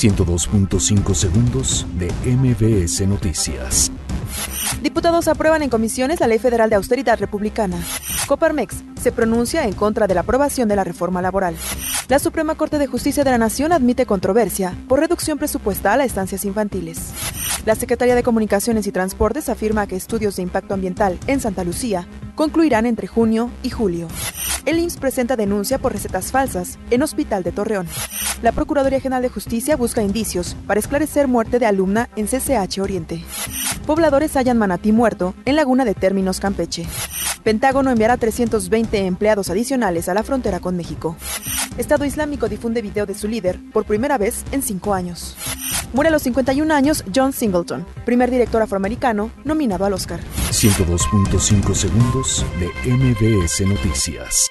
102.5 segundos de MBS Noticias. Diputados aprueban en comisiones la Ley Federal de Austeridad Republicana. Coparmex se pronuncia en contra de la aprobación de la reforma laboral. La Suprema Corte de Justicia de la Nación admite controversia por reducción presupuestal a estancias infantiles. La Secretaría de Comunicaciones y Transportes afirma que estudios de impacto ambiental en Santa Lucía concluirán entre junio y julio. El IMSS presenta denuncia por recetas falsas en Hospital de Torreón. La Procuraduría General de Justicia busca indicios para esclarecer muerte de alumna en CCH Oriente. Pobladores hallan manatí muerto en Laguna de Términos, Campeche. Pentágono enviará 320 empleados adicionales a la frontera con México. Estado Islámico difunde video de su líder por primera vez en cinco años. Muere a los 51 años John Singleton, primer director afroamericano nominado al Oscar. 102.5 segundos de MBS Noticias.